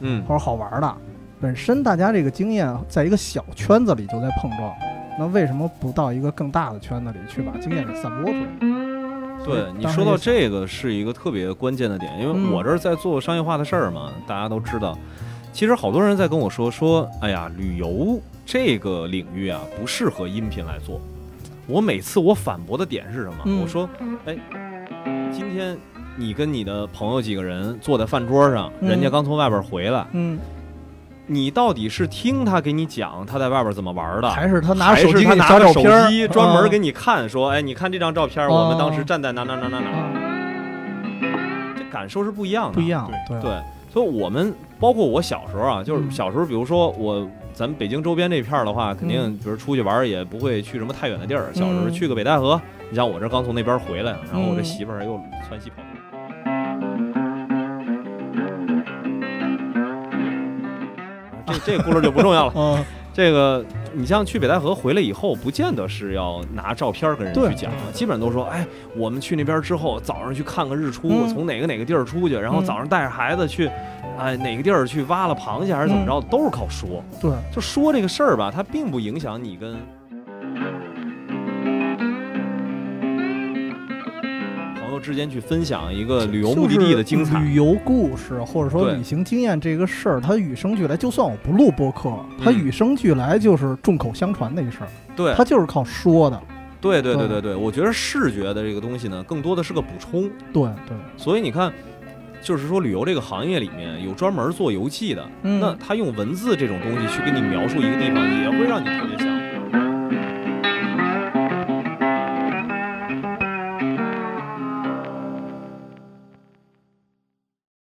嗯或者好玩的，本身大家这个经验在一个小圈子里就在碰撞，那为什么不到一个更大的圈子里去把经验给散播出来？对你说到这个是一个特别关键的点，因为嗯我这儿在做商业化的事儿嘛，大家都知道。其实好多人在跟我说说，哎呀，旅游这个领域啊不适合音频来做。我每次我反驳的点是什么？嗯我说，哎，今天你跟你的朋友几个人坐在饭桌上，嗯。人家刚从外边回来，嗯，你到底是听他给你讲他在外边怎么玩的，还是他拿手机给你他拿着手找照片专门给你你看，说，哎，你看这张照片，我们当时站在哪哪哪哪哪，这感受是不一样的，不一。样，对对，所以我们包括我小时候啊，就是嗯。小时候，比如说我咱们北京周边这片儿的话，肯定嗯。比如出去玩也不会去什么太远的地儿。小时候嗯。去个北戴河，你像我这刚从那边回来，然后我这嗯。媳妇儿又窜西跑这这个故事就不重要了。嗯，这个你像去北戴河回来以后，不见得是要拿照片跟人去讲，基本上都说，哎，我们去那边之后，早上去看个日出，嗯。从哪个哪个地儿出去，然后嗯早上带着孩子去，哎，哪个地儿去挖了螃蟹还是怎么着，都是靠说。对，就说这个事儿吧，它并不影响你跟之间去分享一个旅游目的地的精彩就是。旅游故事或者说旅行经验这个事儿，它与生俱来。就算我不录播客，它嗯与生俱来就是众口相传的一事儿，对它就是靠说的。对对对对对对，我觉得视觉的这个东西呢，更多的是个补充。对对，所以你看，就是说旅游这个行业里面有专门做游记的，嗯那他用文字这种东西去给你描述一个地方，也会让你特别想